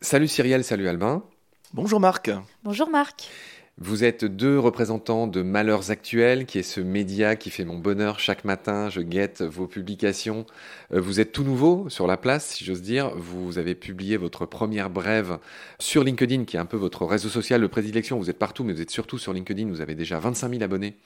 Salut Cyrielle, salut Albin. Bonjour Marc. Bonjour Marc. Vous êtes deux représentants de Malheurs Actuels, qui est ce média qui fait mon bonheur chaque matin. Je guette vos publications. Euh, vous êtes tout nouveau sur la place, si j'ose dire. Vous avez publié votre première brève sur LinkedIn, qui est un peu votre réseau social de prédilection. Vous êtes partout, mais vous êtes surtout sur LinkedIn. Vous avez déjà 25 000 abonnés.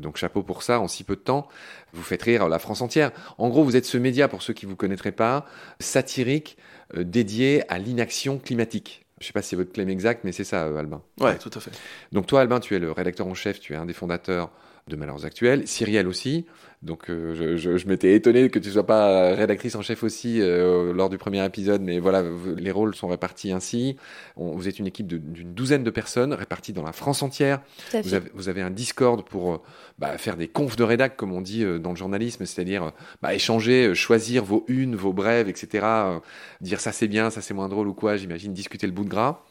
Donc chapeau pour ça, en si peu de temps, vous faites rire la France entière. En gros, vous êtes ce média, pour ceux qui ne vous connaîtraient pas, satirique, euh, dédié à l'inaction climatique. Je ne sais pas si c'est votre claim exact, mais c'est ça, euh, Albin. Ouais, tout à fait. Donc toi, Albin, tu es le rédacteur en chef, tu es un des fondateurs de Malheurs Actuels. Cyrielle aussi. Donc euh, je, m'étais étonné que tu ne sois pas rédactrice en chef aussi euh, lors du premier épisode, mais voilà, les rôles sont répartis ainsi. vous êtes une équipe d'une douzaine de personnes réparties dans la France entière. Vous avez, vous avez, un Discord pour euh, bah, faire des confs de rédac, comme on dit dans le journalisme, c'est-à-dire bah, échanger, choisir vos unes, vos brèves, etc. dire ça c'est bien, ça c'est moins drôle ou quoi, j'imagine, discuter le bout de gras.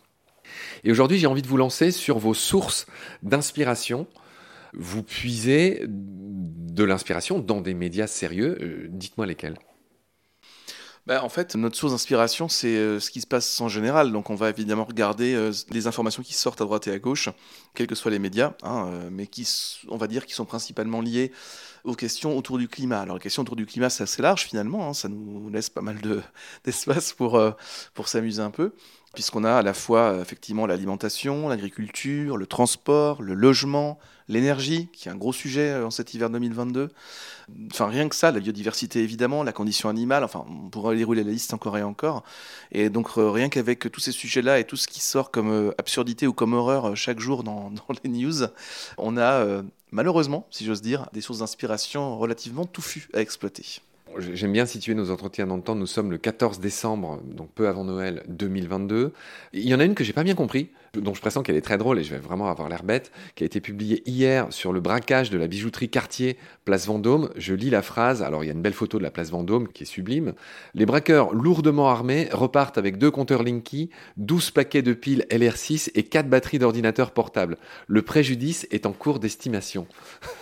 Et aujourd'hui, j'ai envie de vous lancer sur vos sources d'inspiration vous puisez de l'inspiration dans des médias sérieux. Euh, dites-moi lesquels. Bah, en fait, notre source d'inspiration, c'est euh, ce qui se passe en général. Donc, on va évidemment regarder euh, les informations qui sortent à droite et à gauche, quels que soient les médias, hein, mais qui, on va dire, qui sont principalement liés aux questions autour du climat. Alors, les questions autour du climat, c'est assez large finalement. Hein. ça nous laisse pas mal d'espace pour, pour s'amuser un peu puisqu'on a à la fois effectivement l'alimentation, l'agriculture, le transport, le logement, l'énergie, qui est un gros sujet euh, en cet hiver 2022. Enfin, rien que ça, la biodiversité évidemment, la condition animale, enfin, on pourrait dérouler la liste encore et encore. Et donc, euh, rien qu'avec tous ces sujets-là et tout ce qui sort comme euh, absurdité ou comme horreur chaque jour dans, dans les news, on a malheureusement, si j'ose dire, des sources d'inspiration relativement touffues à exploiter. J'aime bien situer nos entretiens dans le temps. Nous sommes le 14 décembre, donc peu avant Noël 2022. Il y en a une que j'ai pas bien compris, dont je pressens qu'elle est très drôle et je vais vraiment avoir l'air bête, qui a été publiée hier sur le braquage de la bijouterie Cartier, place Vendôme. Je lis la phrase. Alors il y a une belle photo de la place Vendôme qui est sublime. Les braqueurs lourdement armés repartent avec deux compteurs Linky, 12 paquets de piles LR6 et 4 batteries d'ordinateurs portables. Le préjudice est en cours d'estimation.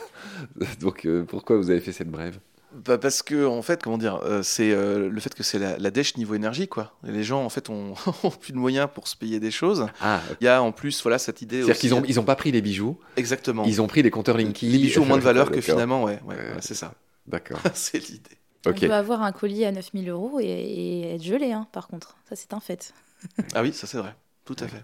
donc euh, pourquoi vous avez fait cette brève? Bah parce que en fait, comment dire, euh, c'est euh, le fait que c'est la, la, dèche niveau énergie quoi. les gens en fait ont, plus de moyens pour se payer des choses. Ah, Il y a en plus voilà cette idée. C'est-à-dire qu'ils ont ils ont pas pris les bijoux. Exactement. Ils ont pris les compteurs Linky. Les bijoux ont moins de valeur que finalement ouais, ouais, c'est ça. D'accord. c'est l'idée. On peut avoir un collier à 9000 euros et, et, être gelé hein, par contre. Ça c'est un fait. ah oui, ça c'est vrai. Tout à fait.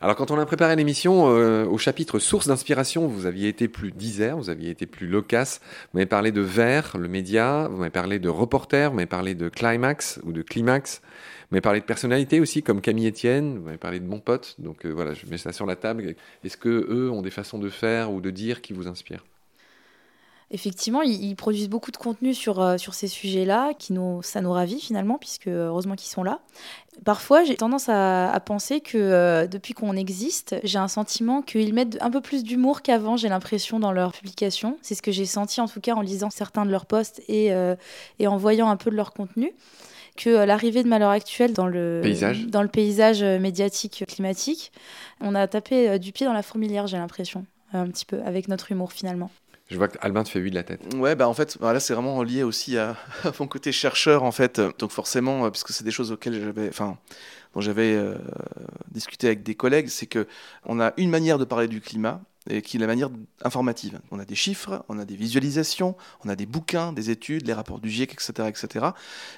Alors quand on a préparé l'émission, euh, au chapitre source d'inspiration, vous aviez été plus disert, vous aviez été plus loquace. Vous m'avez parlé de Vert, le média, vous m'avez parlé de reporter, vous m'avez parlé de Climax ou de Climax. Vous m'avez parlé de personnalités aussi, comme Camille Etienne, vous m'avez parlé de mon pote. Donc euh, voilà, je mets ça sur la table. Est-ce que eux ont des façons de faire ou de dire qui vous inspirent? Effectivement, ils, produisent beaucoup de contenu sur, euh, sur ces sujets-là, qui nous, ça nous ravit finalement, puisque heureusement qu'ils sont là. Parfois, j'ai tendance à, penser que euh, depuis qu'on existe, j'ai un sentiment qu'ils mettent un peu plus d'humour qu'avant, j'ai l'impression, dans leurs publications. C'est ce que j'ai senti en tout cas en lisant certains de leurs posts et, euh, et en voyant un peu de leur contenu que l'arrivée de Malheur Actuel dans le paysage, dans le paysage médiatique climatique, on a tapé du pied dans la fourmilière, j'ai l'impression, un petit peu, avec notre humour finalement. Je vois que Albin te fait oui de la tête. Ouais, bah en fait, bah là c'est vraiment lié aussi à, mon côté chercheur en fait. Donc forcément, euh, puisque c'est des choses auxquelles j'avais, enfin, dont j'avais euh, discuté avec des collègues, c'est que on a une manière de parler du climat et qui est la manière informative. On a des chiffres, on a des visualisations, on a des bouquins, des études, les rapports du GIEC, etc. etc.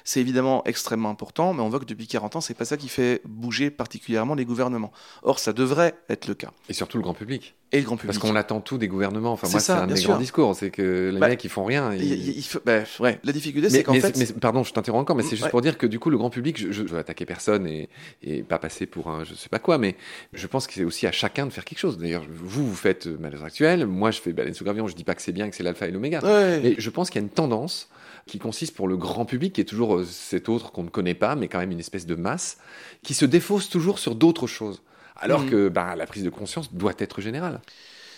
C'est évidemment extrêmement important, mais on voit que depuis 40 ans, c'est pas ça qui fait bouger particulièrement les gouvernements. Or, ça devrait être le cas. Et surtout le grand public. Et le grand public. Parce qu'on attend tout des gouvernements. Enfin, moi, c'est un des grands discours. C'est que les bah, mecs, ils font rien. Il, bah, ouais, la difficulté, c'est qu'en fait. Mais, pardon, je t'interromps encore, mais c'est juste pour dire que du coup, le grand public, je, ne veux attaquer personne et, et, pas passer pour un je sais pas quoi, mais je pense que c'est aussi à chacun de faire quelque chose. D'ailleurs, vous, vous faites euh, Malheur Actuel. Moi, je fais Baleine sous Gravion. Je dis pas que c'est bien, que c'est l'alpha et l'oméga. Mais je pense qu'il y a une tendance qui consiste pour le grand public, qui est toujours euh, cet autre qu'on ne connaît pas, mais quand même une espèce de masse, qui se défausse toujours sur d'autres choses. Alors mmh. que bah, la prise de conscience doit être générale.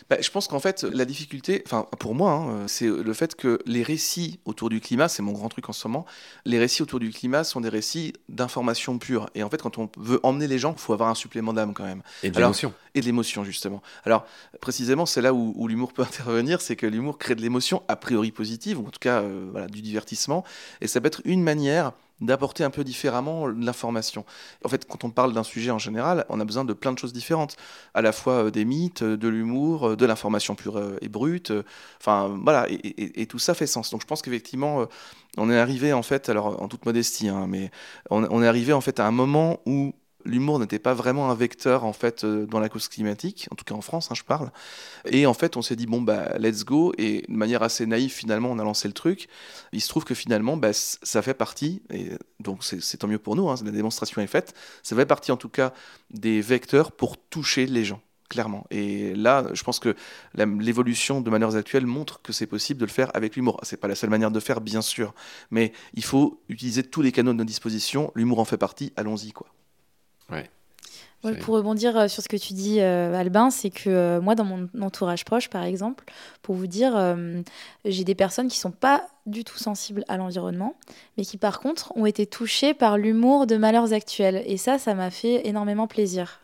bah, Je pense qu'en fait, la difficulté, enfin pour moi, hein, c'est le fait que les récits autour du climat, c'est mon grand truc en ce moment, les récits autour du climat sont des récits d'information pure. Et en fait, quand on veut emmener les gens, il faut avoir un supplément d'âme quand même. Et de l'émotion. Et de l'émotion, justement. Alors, précisément, c'est là où, l'humour peut intervenir, c'est que l'humour crée de l'émotion, a priori positive, ou en tout cas euh, voilà, du divertissement. Et ça peut être une manière d'apporter un peu différemment l'information. En fait, quand on parle d'un sujet en général, on a besoin de plein de choses différentes, à la fois euh, des mythes, euh, de l'humour, euh, de l'information pure et brute. Enfin, voilà, et, tout ça fait sens. Donc, je pense qu'effectivement, on est arrivé en fait, alors en toute modestie, hein, mais on est arrivé en fait à un moment où l'humour n'était pas vraiment un vecteur en fait euh, dans la cause climatique, en tout cas en France, hein, je parle. Et en fait, on s'est dit bon bah let's go et de manière assez naïve finalement, on a lancé le truc. Il se trouve que finalement, bah, ça fait partie et donc c'est tant mieux pour nous. Hein, la démonstration est faite. Ça fait partie en tout cas des vecteurs pour toucher les gens clairement. Et là, je pense que l'évolution de manières actuelles montre que c'est possible de le faire avec l'humour. C'est pas la seule manière de faire, bien sûr, mais il faut utiliser tous les canaux de nos dispositions. L'humour en fait partie. Allons-y, quoi. Ouais. pour rebondir euh, sur ce que tu dis, euh, Albin, c'est que euh, moi, dans mon entourage proche, par exemple, pour vous dire, j'ai des personnes qui sont pas du tout sensibles à l'environnement, mais qui, par contre, ont été touchées par l'humour de malheurs actuels. Et ça, ça m'a fait énormément plaisir.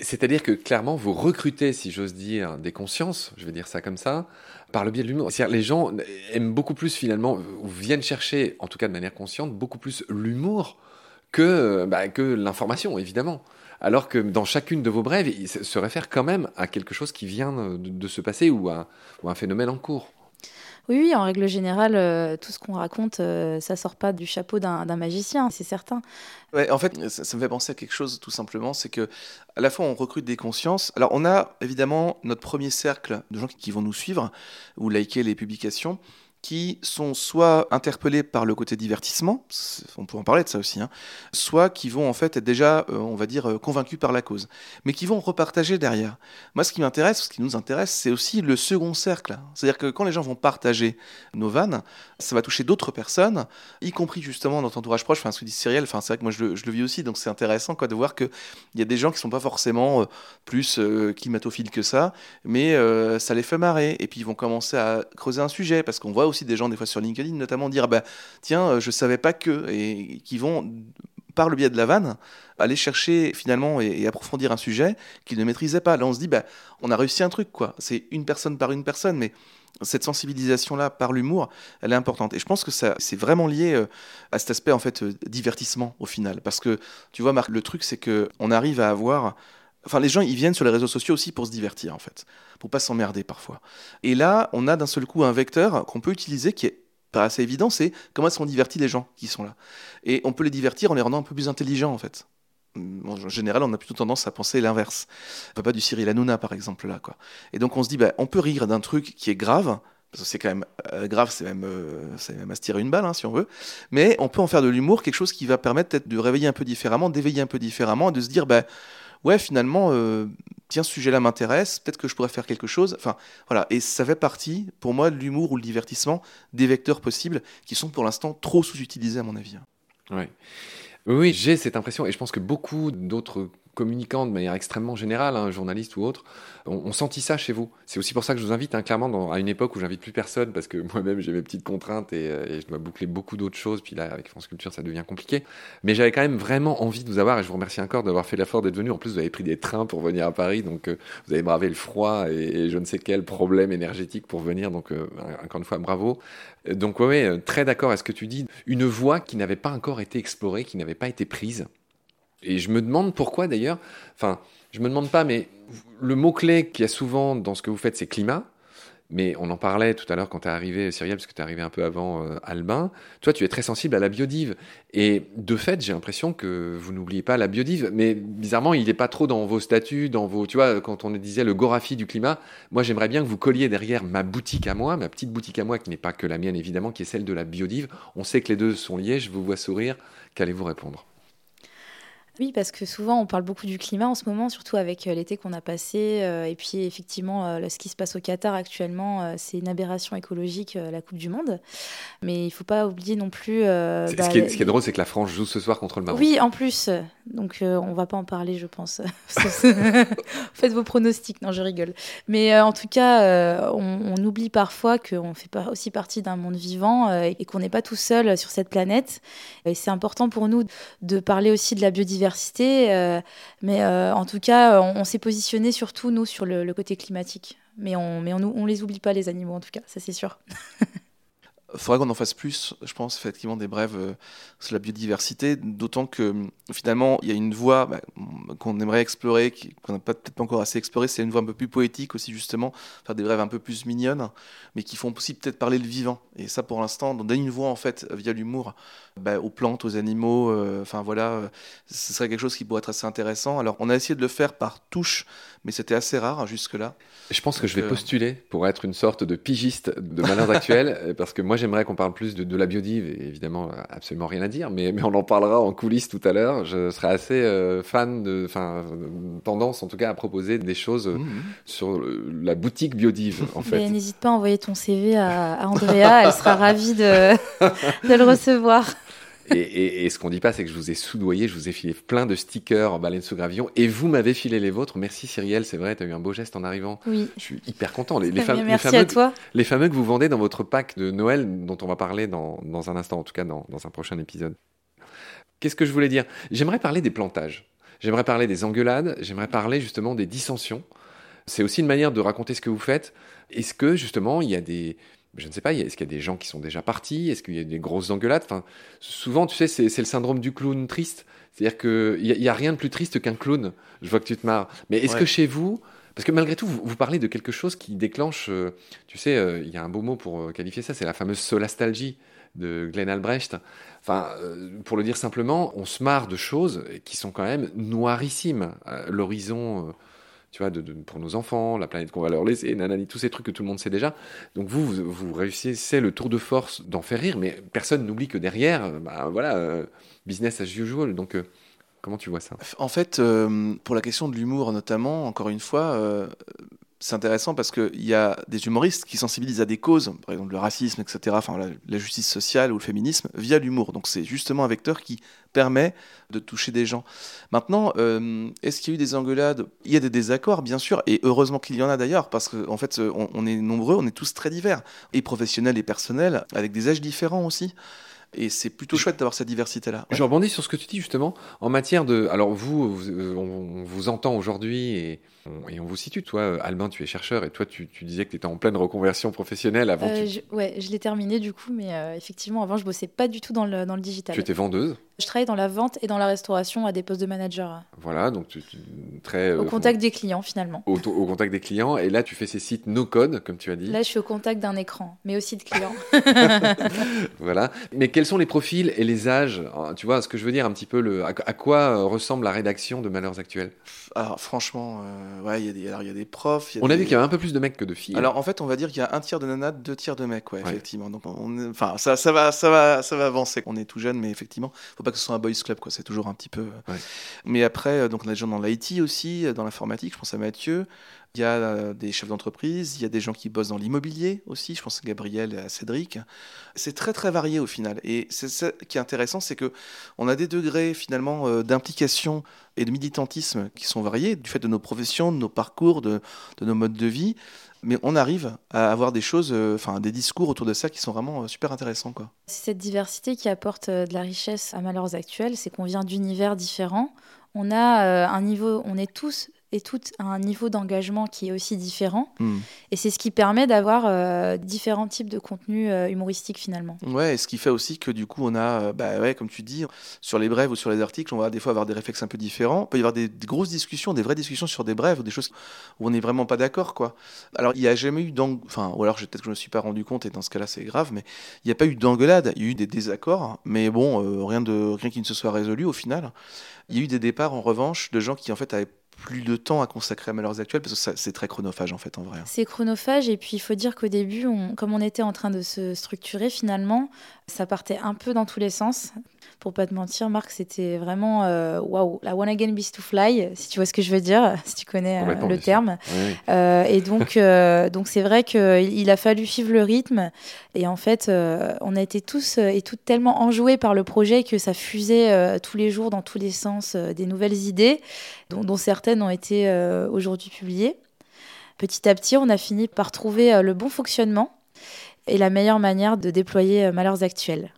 C'est-à-dire que clairement, vous recrutez, si j'ose dire, des consciences, je vais dire ça comme ça, par le biais de l'humour. C'est-à-dire les gens aiment beaucoup plus finalement, ou viennent chercher, en tout cas de manière consciente, beaucoup plus l'humour que, bah, que l'information, évidemment. Alors que dans chacune de vos brèves, il se réfère quand même à quelque chose qui vient de, se passer ou à, un phénomène en cours. Oui, en règle générale, euh, tout ce qu'on raconte, ça euh, ça sort pas du chapeau d'un magicien, c'est certain. Ouais, en fait, ça, me fait penser à quelque chose, tout simplement, c'est que à la fois on recrute des consciences. Alors, on a évidemment notre premier cercle de gens qui vont nous suivre ou liker les publications qui sont soit interpellés par le côté divertissement, on peut en parler de ça aussi, hein, soit qui vont en fait être déjà, euh, on va dire, euh, convaincus par la cause, mais qui vont repartager derrière. Moi, ce qui m'intéresse, ce qui nous intéresse, c'est aussi le second cercle. C'est-à-dire que quand les gens vont partager nos vannes, ça va toucher d'autres personnes, y compris justement dans ton entourage proche, enfin, ce que dit Cyrielle, enfin, c'est vrai que moi je le, vis aussi, donc c'est intéressant quoi, de voir qu'il y a des gens qui sont pas forcément euh, plus climatophiles que ça, mais ça les fait marrer, et puis ils vont commencer à creuser un sujet, parce qu'on voit aussi des gens, des fois sur LinkedIn, notamment dire bah, Tiens, euh, je savais pas que, et qui vont, par le biais de la vanne, aller chercher finalement et, approfondir un sujet qu'ils ne maîtrisaient pas. Là, on se dit bah, On a réussi un truc, quoi. C'est une personne par une personne, mais cette sensibilisation-là par l'humour, elle est importante. Et je pense que ça, c'est vraiment lié euh, à cet aspect en fait euh, divertissement au final, parce que tu vois, Marc, le truc c'est que on arrive à avoir Enfin, les gens, ils viennent sur les réseaux sociaux aussi pour se divertir, en fait, pour pas s'emmerder parfois. Et là, on a d'un seul coup un vecteur qu'on peut utiliser qui est pas assez évident, c'est comment est-ce qu'on divertit les gens qui sont là. Et on peut les divertir en les rendant un peu plus intelligents, en fait. En général, on a plutôt tendance à penser l'inverse. Pas du Cyril Hanouna, par exemple, là, quoi. Et donc, on se dit, bah, on peut rire d'un truc qui est grave, parce que c'est quand même euh, grave, c'est même, euh, même à se tirer une balle, hein, si on veut. Mais on peut en faire de l'humour quelque chose qui va permettre peut-être de réveiller un peu différemment, d'éveiller un peu différemment, et de se dire, bah, ouais, finalement, euh, tiens, ce sujet-là m'intéresse, peut-être que je pourrais faire quelque chose. Enfin, voilà. Et ça fait partie, pour moi, de l'humour ou le divertissement, des vecteurs possibles qui sont pour l'instant trop sous-utilisés, à mon avis. Ouais. Oui, j'ai cette impression, et je pense que beaucoup d'autres communicants de manière extrêmement générale, un hein, journaliste ou autre, on, sentit ça chez vous. C'est aussi pour ça que je vous invite, hein, clairement, à une époque où j'invite plus personne, parce que moi-même j'ai mes petites contraintes euh, et, je dois boucler beaucoup d'autres choses. Puis là, avec France Culture, ça devient compliqué. Mais j'avais quand même vraiment envie de vous avoir, et je vous remercie encore d'avoir fait l'effort d'être venu. En plus, vous avez pris des trains pour venir à Paris, donc euh, vous avez bravé le froid et, je ne sais quel problème énergétique pour venir. Donc, euh, encore une fois, bravo. Donc, ouais, très d'accord à ce que tu dis. Une voie qui n'avait pas encore été explorée, qui n'avait pas été prise. Et je me demande pourquoi d'ailleurs, enfin, je me demande pas, mais le mot-clé qu'il y a souvent dans ce que vous faites, c'est climat. Mais on en parlait tout à l'heure quand tu es arrivé, Cyrielle, parce que tu es arrivé un peu avant euh, Albin. Toi, tu es très sensible à la biodive. Et de fait, j'ai l'impression que vous n'oubliez pas la biodive. Mais bizarrement, il n'est pas trop dans vos statuts, dans vos. Tu vois, quand on disait le Gorafi du climat, moi, j'aimerais bien que vous colliez derrière ma boutique à moi, ma petite boutique à moi, qui n'est pas que la mienne, évidemment, qui est celle de la biodive. On sait que les deux sont liés. Je vous vois sourire. Qu'allez-vous répondre? Oui, parce que souvent on parle beaucoup du climat en ce moment, surtout avec euh, l'été qu'on a passé. euh, et puis effectivement, euh, ce qui se passe au Qatar actuellement, euh, c'est une aberration écologique, la Coupe du Monde. Mais il ne faut pas oublier non plus. bah, ce, qui est, ce qui est drôle, c'est que la France joue ce soir contre le Maroc. Oui, en plus. Donc, on va pas en parler, je pense. Faites vos pronostics. Non, je rigole. Mais en tout cas, on, on oublie parfois qu'on fait pas aussi partie d'un monde vivant et qu'on n'est pas tout seul sur cette planète. Et c'est important pour nous de parler aussi de la biodiversité. Euh, mais euh, en tout cas, on, s'est positionné surtout, nous, sur le, le côté climatique. Mais on mais on, on les oublie pas, les animaux, en tout cas, ça c'est sûr. Il faudrait qu'on en fasse plus, je pense, effectivement, des brèves euh, sur la biodiversité, d'autant que euh, finalement, il y a une voie bah, qu'on aimerait explorer, qu'on n'a peut-être pas encore assez explorée, c'est une voie un peu plus poétique aussi, justement, faire des brèves un peu plus mignonnes, mais qui font aussi peut-être parler le vivant. Et ça, pour l'instant, on donne une voix, en fait, via l'humour, bah, aux plantes, aux animaux, euh, enfin voilà, euh, ce serait quelque chose qui pourrait être assez intéressant. Alors, on a essayé de le faire par touche, mais c'était assez rare hein, jusque-là. Je pense que je vais postuler pour être une sorte de pigiste de Malheurs Actuels, euh, parce que moi j'aimerais qu'on parle plus de, de la biodive, et évidemment absolument rien à dire, mais, mais on en parlera en coulisses tout à l'heure. Je serais assez euh, fan de, enfin, tendance en tout cas à proposer des choses Mhm. sur la boutique biodive en fait. Mais N'hésite pas à envoyer ton CV à, à Andrea, elle sera ravie de, de le recevoir. Et, et- et ce qu'on dit pas, c'est que je vous ai soudoyé, je vous ai filé plein de stickers en baleine sous gravillon, et vous m'avez filé les vôtres. Merci Cyrielle, c'est vrai, tu as eu un beau geste en arrivant. Oui. Je suis hyper content. Les, les Très fam- bien, les merci fameux, à toi. les fameux que vous vendez dans votre pack de Noël, dont on va parler dans, dans un instant, en tout cas dans, dans un prochain épisode. Qu'est-ce que je voulais dire? J'aimerais parler des plantages. J'aimerais parler des engueulades. J'aimerais parler justement des dissensions. C'est aussi une manière de raconter ce que vous faites. Est-ce que justement il y a des, je ne sais pas, est-ce qu'il y a des gens qui sont déjà partis? Est-ce qu'il y a des grosses engueulades? Enfin, souvent, tu sais, c'est le syndrome du clown triste. C'est-à-dire qu'il n'y a, a rien de plus triste qu'un clown. Je vois que tu te marres. Mais est-ce Ouais. que chez vous, parce que malgré tout, vous, vous parlez de quelque chose qui déclenche, euh, tu sais, euh, il y a un beau mot pour euh, qualifier ça, c'est la fameuse solastalgie de Glenn Albrecht. Enfin, pour le dire simplement, on se marre de choses qui sont quand même noirissimes. L'horizon, tu vois, de, pour nos enfants, la planète qu'on va leur laisser, nanani, tous ces trucs que tout le monde sait déjà. Donc vous, vous, réussissez le tour de force d'en faire rire, mais personne n'oublie que derrière, bah, voilà, euh, business as usual. Donc, euh, comment tu vois ça? En fait, euh, pour la question de l'humour notamment, encore une fois, c'est intéressant parce qu'il y a des humoristes qui sensibilisent à des causes, par exemple le racisme, etc., enfin la, justice sociale ou le féminisme, via l'humour. Donc c'est justement un vecteur qui permet de toucher des gens. Maintenant, euh, est-ce qu'il y a eu des engueulades? Il y a des désaccords, bien sûr, et heureusement qu'il y en a d'ailleurs, parce qu'en en fait, on est nombreux, on est tous très divers, et professionnels et personnels, avec des âges différents aussi. Et c'est plutôt chouette d'avoir cette diversité-là. Ouais. Je rebondis sur ce que tu dis justement en matière de. Alors vous, vous, euh, on, on vous entend aujourd'hui et, on- et on vous situe. Toi, euh, Albin, tu es chercheur et toi, tu, tu disais que tu étais en pleine reconversion professionnelle avant. Euh, tu, je, ouais, je l'ai terminé du coup, mais euh, effectivement, avant, je bossais pas du tout dans le, dans le digital. tu étais vendeuse. Je travaille dans la vente et dans la restauration à des postes de manager, Voilà, donc tu, tu- très. au euh, contact des clients finalement. au, au contact des clients. Et là, tu fais ces sites no code, comme tu as dit. Là, je suis au contact d'un écran, mais aussi de clients. Voilà. Mais quels sont les profils et les âges? Hein, Tu vois ce que je veux dire un petit peu le, à, à quoi euh, ressemble la rédaction de Malheurs Actuels? Alors franchement, euh, ouais, il y, a des- alors, il y a des profs. il y a On a vu qu'il y avait un peu plus de mecs que de filles. Alors en fait, on va dire qu'il y a un tiers de nanas, deux tiers de mecs, ouais, Ouais. effectivement. Donc on enfin, ça, ça va, ça va, ça va avancer. On est tout jeune, mais effectivement, faut pas que ce soit un boys club, quoi. C'est toujours un petit peu. Ouais. Mais après, euh, donc on a des gens dans l'IT aussi, euh, dans l'informatique. Je pense à Mathieu. Il y a euh, des chefs d'entreprise, il y a des gens qui bossent dans l'immobilier aussi. Je pense à Gabriel et à Cédric. C'est très très varié au final. Et c'est ça qui est intéressant, c'est que on a des degrés finalement euh, d'implication et de militantisme qui sont variés du fait de nos professions, de nos parcours, de, de nos modes de vie. Mais on arrive à avoir des choses, euh, enfin des discours autour de ça qui sont vraiment euh, super intéressants. C'est cette diversité qui apporte euh, de la richesse à Malheurs Actuels, c'est qu'on vient d'univers différents. On a un niveau, on est tous et toutes à un niveau d'engagement qui est aussi différent. Hmm. Et c'est ce qui permet d'avoir euh, différents types de contenus euh, humoristiques finalement. Ouais, et ce qui fait aussi que du coup, on a, euh, bah ouais, comme tu dis, sur les brèves ou sur les articles, on va des fois avoir des réflexes un peu différents. Il peut y avoir des, des grosses discussions, des vraies discussions sur des brèves ou des choses où on n'est vraiment pas d'accord, quoi. Alors, il n'y a jamais eu d'engueulade, enfin, ou alors peut-être que je me suis pas rendu compte et dans ce cas-là, c'est grave, mais il n'y a pas eu d'engueulade, il y a eu des désaccords, mais bon, euh, rien, de, rien qui ne se soit résolu au final. Il y a eu des départs, en revanche, de gens qui en fait avaient plus de temps à consacrer à Malheurs Actuels parce que c'est très chronophage en fait en vrai. C'est chronophage et puis il faut dire qu'au début, comme on était en train de se structurer finalement, Ça partait un peu dans tous les sens. Pour pas te mentir, Marc, c'était vraiment euh, waouh, la One Again Beast to Fly, si tu vois ce que je veux dire, si tu connais euh, le terme. Oui. Euh, et donc, donc c'est vrai qu'il a fallu suivre le rythme. Et en fait, on a été tous et toutes tellement enjoués par le projet que ça fusait tous les jours dans tous les sens des nouvelles idées, dont, dont certaines ont été aujourd'hui publiées. Petit à petit, on a fini par trouver le bon fonctionnement et la meilleure manière de déployer Malheurs Actuels.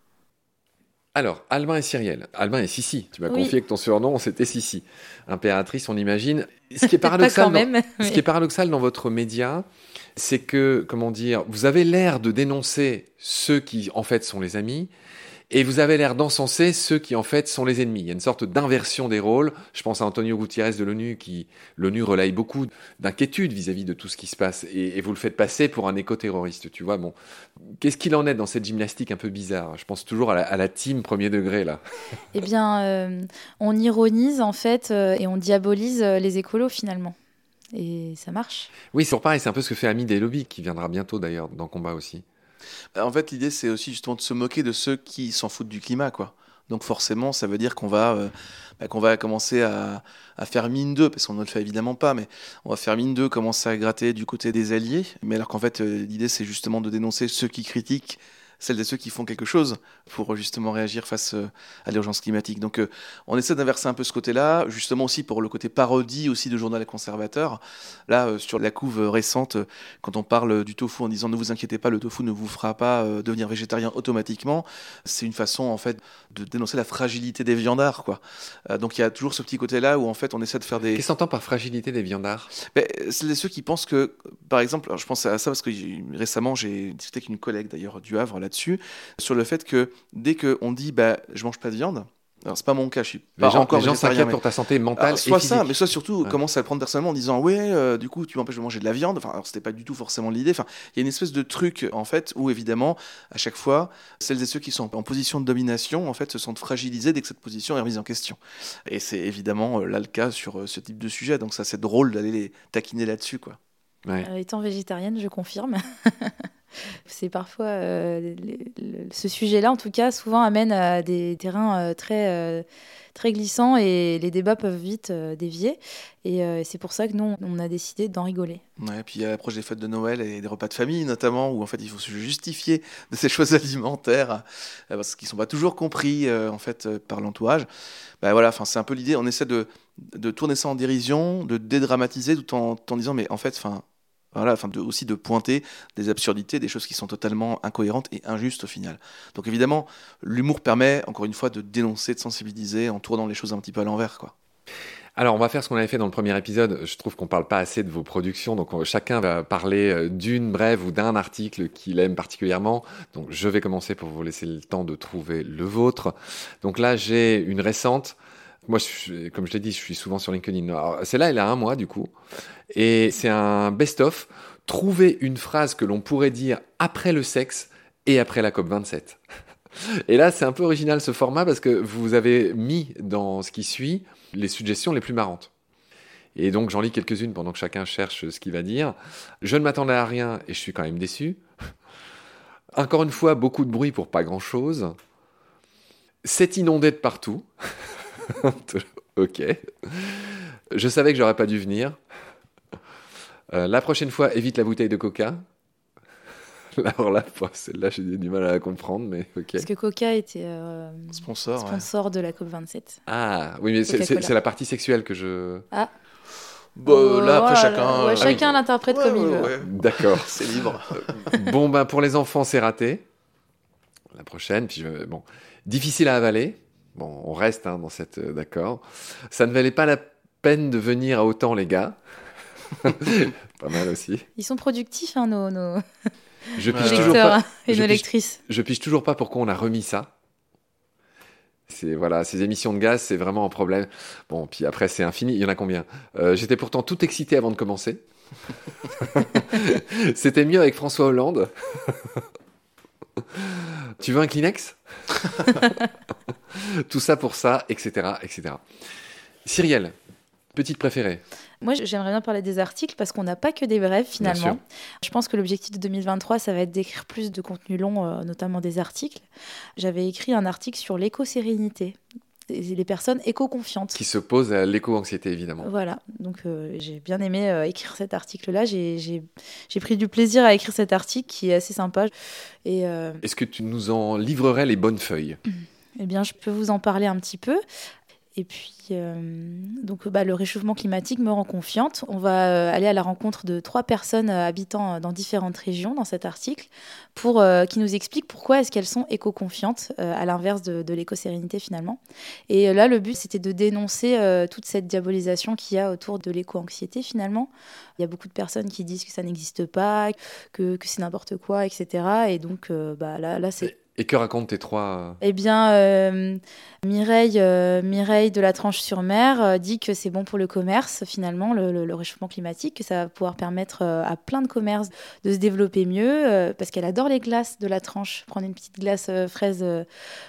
Alors, Albin et Cyrielle. Albin et Sissi. Tu m'as confié que ton surnom, c'était Sissi. Impératrice, on imagine. Ce qui est paradoxal, même, dans, ce qui est paradoxal dans votre média, c'est que, comment dire, vous avez l'air de dénoncer ceux qui, en fait, sont les amis, et vous avez l'air d'encenser ceux qui en fait sont les ennemis. Il y a une sorte d'inversion des rôles. Je pense à Antonio Gutiérrez de l'ONU qui, l'ONU relaye beaucoup d'inquiétude vis-à-vis de tout ce qui se passe et, vous le faites passer pour un éco-terroriste, tu vois. Bon, qu'est-ce qu'il en est dans cette gymnastique un peu bizarre? Je pense toujours à la, team premier degré là. Eh bien, euh, on ironise en fait euh, et on diabolise euh, les écolos finalement. Et ça marche. Oui, c'est pareil, c'est un peu ce que fait Ami des lobbies, qui viendra bientôt d'ailleurs dans Combat aussi. Bah, en fait, l'idée, c'est aussi justement de se moquer de ceux qui s'en foutent du climat, quoi. Donc forcément, ça veut dire qu'on va, euh, bah, qu'on va commencer à, à faire mine d'eux, parce qu'on ne le fait évidemment pas, mais on va faire mine d'eux, commencer à gratter du côté des alliés. Mais alors qu'en fait, euh, l'idée, c'est justement de dénoncer ceux qui critiquent celles et ceux qui font quelque chose pour justement réagir face euh, à l'urgence climatique. Donc euh, on essaie d'inverser un peu ce côté-là, justement aussi pour le côté parodie aussi de journal conservateur. Là, euh, sur la couve récente, quand on parle du tofu en disant ne vous inquiétez pas, le tofu ne vous fera pas devenir végétarien automatiquement, c'est une façon en fait de dénoncer la fragilité des viandards. Quoi. donc il y a toujours ce petit côté-là où en fait on essaie de faire des... Qu'est-ce qu'on entend par fragilité des viandards? Ben, C'est ceux qui pensent que, par exemple, je pense à ça parce que récemment j'ai discuté avec une collègue d'ailleurs du Havre là dessus sur le fait que dès qu'on dit bah, je mange pas de viande, alors c'est pas mon cas, je suis pas les gens, encore les gens s'inquiètent pour ta santé mentale soit et physique. ça, mais soit surtout commence à le prendre personnellement en disant ouais, euh, du coup tu m'empêches de manger de la viande. Enfin, alors c'était pas du tout forcément l'idée. Enfin, il y a une espèce de truc en fait où évidemment à chaque fois celles et ceux qui sont en position de domination en fait se sentent fragilisés dès que cette position est remise en question. Et c'est évidemment euh, là le cas sur euh, ce type de sujet. Donc ça c'est drôle d'aller les taquiner là-dessus quoi. Ouais. étant végétarienne, je confirme. C'est parfois euh, ce sujet-là, en tout cas, souvent amène à des terrains euh, très, euh, très glissants et les débats peuvent vite dévier. Et c'est pour ça que nous, on a décidé d'en rigoler. Ouais, et puis il y a l'approche des fêtes de Noël et des repas de famille, notamment, où en fait il faut se justifier de ces choses alimentaires parce qu'ils ne sont pas toujours compris en fait par l'entourage. Ben voilà, c'est un peu l'idée. On essaie de, de tourner ça en dérision, de dédramatiser tout en, en disant mais en fait, enfin voilà, enfin aussi de pointer des absurdités, des choses qui sont totalement incohérentes et injustes au final. Donc évidemment, l'humour permet, encore une fois, de dénoncer, de sensibiliser en tournant les choses un petit peu à l'envers, quoi. Alors, on va faire ce qu'on avait fait dans le premier épisode. Je trouve qu'on parle pas assez de vos productions, donc chacun va parler euh, d'une brève ou d'un article qu'il aime particulièrement. Donc, je vais commencer pour vous laisser le temps de trouver le vôtre. Donc là, j'ai une récente. Moi, comme je l'ai dit, je suis souvent sur LinkedIn. C'est là, il a un mois du coup. Et c'est un best-of. Trouver une phrase que l'on pourrait dire après le sexe et après la COP27. Et là, c'est un peu original ce format parce que vous avez mis dans ce qui suit les suggestions les plus marrantes. Et donc j'en lis quelques-unes pendant que chacun cherche ce qu'il va dire. Je ne m'attendais à rien et je suis quand même déçu. Encore une fois, beaucoup de bruit pour pas grand-chose. C'est inondé de partout. ok. Je savais que j'aurais pas dû venir. Euh, la prochaine fois, évite la bouteille de coca. Alors là, celle-là, j'ai du mal à la comprendre, mais ok. Parce que Coca était euh, sponsor, sponsor de la COP27. Ah, oui, mais c'est la partie sexuelle que je. Ah. Bon, là, après, chacun. Ouais, chacun l'interprète comme il veut. D'accord. c'est libre. bon, ben, pour les enfants, c'est raté. La prochaine, puis je... bon. Difficile à avaler. Bon, on reste hein, dans cette. Euh, d'accord. Ça ne valait pas la peine de venir à autant, les gars. pas mal aussi. Ils sont productifs, hein, nos, nos... Je pige toujours pas, et nos lectrices. je pige toujours pas pourquoi on a remis ça. C'est voilà, ces émissions de gaz, c'est vraiment un problème. Bon, puis après c'est infini. Il y en a combien? Euh, J'étais pourtant tout excité avant de commencer. C'était mieux avec François Hollande. tu veux un Kleenex? Tout ça pour ça, etc., etc. Cyrielle, petite préférée Moi, j'aimerais bien parler des articles parce qu'on n'a pas que des brèves finalement. Je pense que l'objectif de 2023, ça va être d'écrire plus de contenu long, euh, notamment des articles. J'avais écrit un article sur l'éco-sérénité les personnes éco-confiantes. Qui s'opposent à l'éco-anxiété, évidemment. Voilà, donc euh, j'ai bien aimé euh, écrire cet article-là. J'ai pris du plaisir à écrire cet article qui est assez sympa. Est-ce que tu nous en livrerais les bonnes feuilles? Eh bien, je peux vous en parler un petit peu. Et puis, euh, donc, bah, le réchauffement climatique me rend confiante. On va euh, aller à la rencontre de trois personnes euh, habitant dans différentes régions dans cet article pour qui nous expliquent pourquoi est-ce qu'elles sont éco-confiantes, à l'inverse de, de l'éco-sérénité finalement. Et là, le but, c'était de dénoncer toute cette diabolisation qu'il y a autour de l'éco-anxiété finalement. Il y a beaucoup de personnes qui disent que ça n'existe pas, que, c'est n'importe quoi, etc. Et donc, bah, là c'est et que racontent tes trois euh Eh bien, euh, Mireille, euh, Mireille de la Tranche-sur-Mer dit que c'est bon pour le commerce, finalement, le, réchauffement climatique, que ça va pouvoir permettre à plein de commerces de se développer mieux, parce qu'elle adore les glaces de la Tranche. Prendre une petite glace fraise,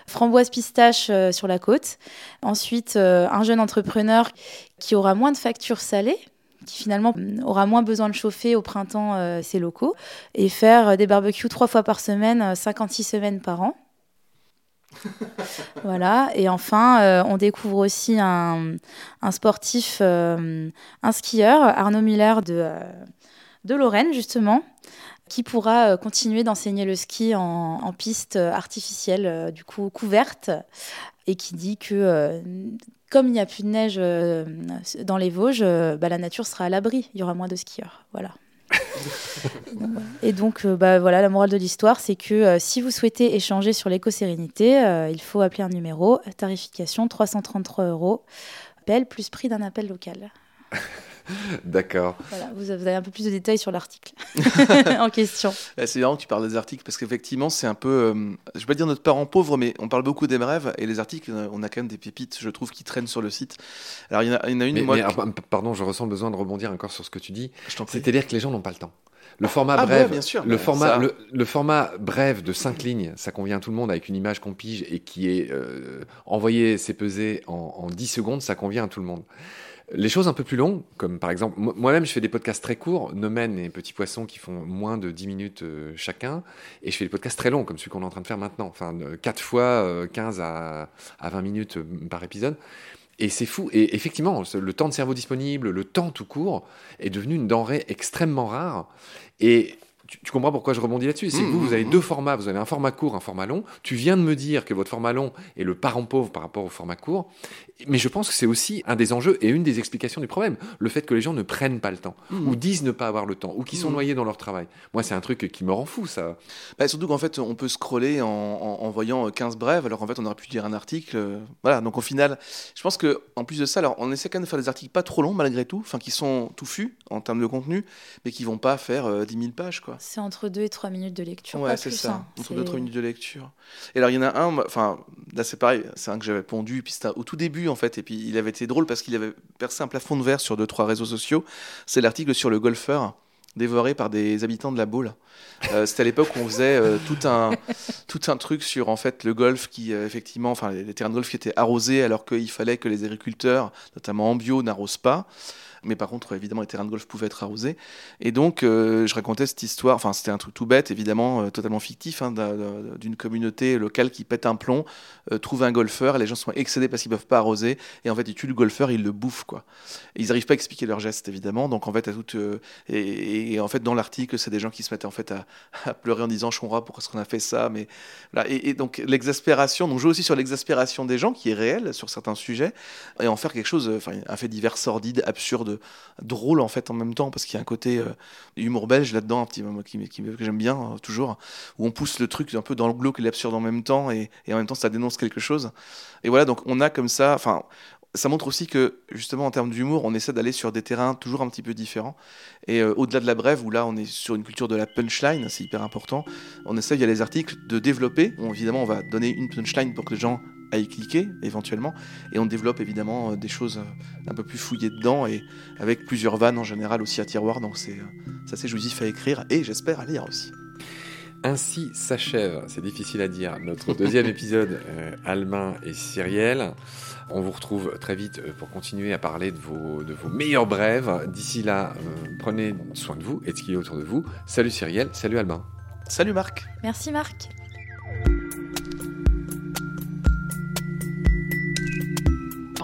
framboise, pistache sur la côte. Ensuite, un jeune entrepreneur qui aura moins de factures salées, qui finalement aura moins besoin de chauffer au printemps euh, ses locaux, et faire euh, des barbecues trois fois par semaine, 56 euh, semaines par an. voilà, et enfin, on découvre aussi un, sportif, un skieur, Arnaud Miller de, de Lorraine, justement, qui pourra continuer d'enseigner le ski en, en piste artificielle, du coup couverte, et qui dit que comme il n'y a plus de neige euh, dans les Vosges, euh, bah, la nature sera à l'abri. Il y aura moins de skieurs. Voilà. Et donc, euh, bah, voilà, la morale de l'histoire, c'est que si vous souhaitez échanger sur l'éco-sérénité, il faut appeler un numéro, tarification 333 euros, appel plus prix d'un appel local. D'accord. Voilà, vous avez un peu plus de détails sur l'article en question. C'est marrant que tu parles des articles parce qu'effectivement, c'est un peu, euh, je vais pas dire notre parent pauvre, mais on parle beaucoup des brèves et les articles, on a quand même des pépites, je trouve, qui traînent sur le site. Alors, il y, en a, une. moi, ah, pardon, je ressens le besoin de rebondir encore sur ce que tu dis. C'est-à-dire que les gens n'ont pas le temps. Le format ah bref, bien sûr, le, format, le, format bref de 5 lignes, ça convient à tout le monde avec une image qu'on pige et qui est euh, envoyée, c'est pesé en, en 10 secondes, ça convient à tout le monde. Les choses un peu plus longues, comme par exemple, moi-même, je fais des podcasts très courts, Nomen et Petits Poissons, qui font moins de 10 minutes euh, chacun, et je fais des podcasts très longs, comme celui qu'on est en train de faire maintenant, enfin, 4 fois 15 euh, à, à 20 minutes euh, par épisode. Et c'est fou. Et effectivement, le temps de cerveau disponible, le temps tout court, est devenu une denrée extrêmement rare. Et tu, comprends pourquoi je rebondis là-dessus C'est que vous, mmh, vous avez mmh, deux mmh. formats. Vous avez un format court, un format long. Tu viens de me dire que votre format long est le parent pauvre par rapport au format court. Mais je pense que c'est aussi un des enjeux et une des explications du problème. Le fait que les gens ne prennent pas le temps, ou disent ne pas avoir le temps, ou qui sont noyés dans leur travail. Moi, c'est un truc qui me rend fou, ça. Bah, surtout qu'en fait, on peut scroller en, voyant 15 brèves, alors qu'en fait, on aurait pu dire un article. Euh, voilà, donc au final, je pense que en plus de ça, alors on essaie quand même de faire des articles pas trop longs malgré tout, enfin qui sont touffus en termes de contenu, mais qui vont pas faire 10 euh, 000 pages, quoi. C'est entre 2 et 3 minutes de lecture. Ouais, c'est ça. Hein. Entre 2 et 3 minutes de lecture. Et alors, il y en a un, enfin, là, c'est pareil, c'est un que j'avais pondu, puis c'était au tout début, en fait, et puis il avait été drôle parce qu'il avait percé un plafond de verre sur 2-3 réseaux sociaux. C'est l'article sur le golfeur dévoré par des habitants de la boule. Euh, c'était à l'époque où on faisait euh, tout, un, tout un truc sur en fait le golf qui euh, effectivement, enfin les terrains de golf qui étaient arrosés alors qu'il fallait que les agriculteurs, notamment en bio, n'arrosent pas mais par contre, évidemment, les terrains de golf pouvaient être arrosés. Et donc, euh, je racontais cette histoire, enfin, c'était un truc tout bête, évidemment, euh, totalement fictif, hein, d'une communauté locale qui pète un plomb, euh, trouve un golfeur, et les gens sont excédés parce qu'ils peuvent pas arroser, et en fait, ils tuent le golfeur, ils le bouffent, quoi. ils n'arrivent pas à expliquer leur geste, évidemment. Donc, en fait, à toute, et, en fait, dans l'article, c'est des gens qui se mettent en fait à, pleurer en disant, je pourquoi est-ce qu'on a fait ça, mais voilà. Et, donc, l'exaspération, donc, je joue aussi sur l'exaspération des gens, qui est réelle sur certains sujets, et en faire quelque chose, enfin, un fait divers sordide, absurde, drôle en fait en même temps parce qu'il y a un côté euh, humour belge là-dedans un petit qui, qui, que j'aime bien euh, toujours où on pousse le truc un peu dans le glauque et l'absurde en même temps et, et, en même temps ça dénonce quelque chose et voilà donc on a comme ça enfin ça montre aussi que justement en termes d'humour, on essaie d'aller sur des terrains toujours un petit peu différents. Et euh, au-delà de la brève, où là on est sur une culture de la punchline, c'est hyper important, on essaie via les articles de développer. évidemment, on va donner une punchline pour que les gens aillent cliquer éventuellement. Et on développe évidemment euh, des choses euh, un peu plus fouillées dedans et avec plusieurs vannes en général aussi à tiroir. Donc c'est assez jouissif à écrire et j'espère à lire aussi. Ainsi s'achève, c'est difficile à dire, notre deuxième épisode, euh, Almain et Cyrielle. On vous retrouve très vite euh, pour continuer à parler de vos, de vos meilleurs brèves. D'ici là, euh, prenez soin de vous et de ce qui est autour de vous. Salut Cyrielle, salut Albin. Salut Marc. Merci Marc.